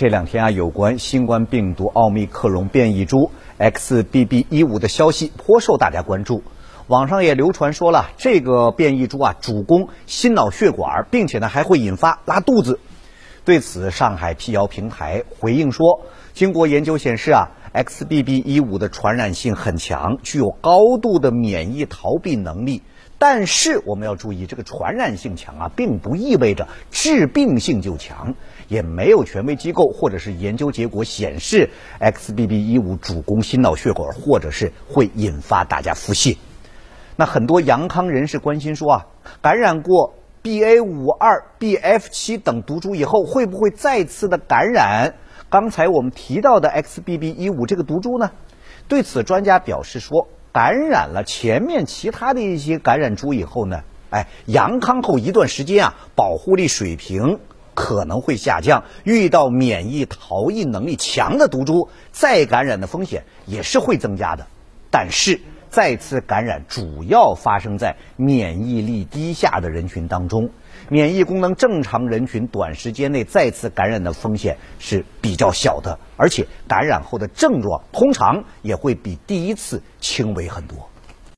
这两天啊，有关新冠病毒奥密克戎变异株 XBB.1.5 的消息颇受大家关注。网上也流传说了，这个变异株啊主攻心脑血管，并且呢还会引发拉肚子。对此，上海辟谣平台回应说，经过研究显示啊，XBB.1.5 的传染性很强，具有高度的免疫逃避能力。但是我们要注意，这个传染性强啊，并不意味着致病性就强，也没有权威机构或者是研究结果显示 XBB.1.5 主攻心脑血管，或者是会引发大家腹泻。那很多阳康人士关心说啊，感染过 BA.5.2、BF.7 等毒株以后，会不会再次的感染刚才我们提到的 XBB.1.5 这个毒株呢？对此，专家表示说。感染了前面其他的一些感染株以后呢，哎，阳康后一段时间啊，保护力水平可能会下降。遇到免疫逃逸能力强的毒株，再感染的风险也是会增加的。但是再次感染主要发生在免疫力低下的人群当中。免疫功能正常人群短时间内再次感染的风险是比较小的，而且感染后的症状通常也会比第一次轻微很多。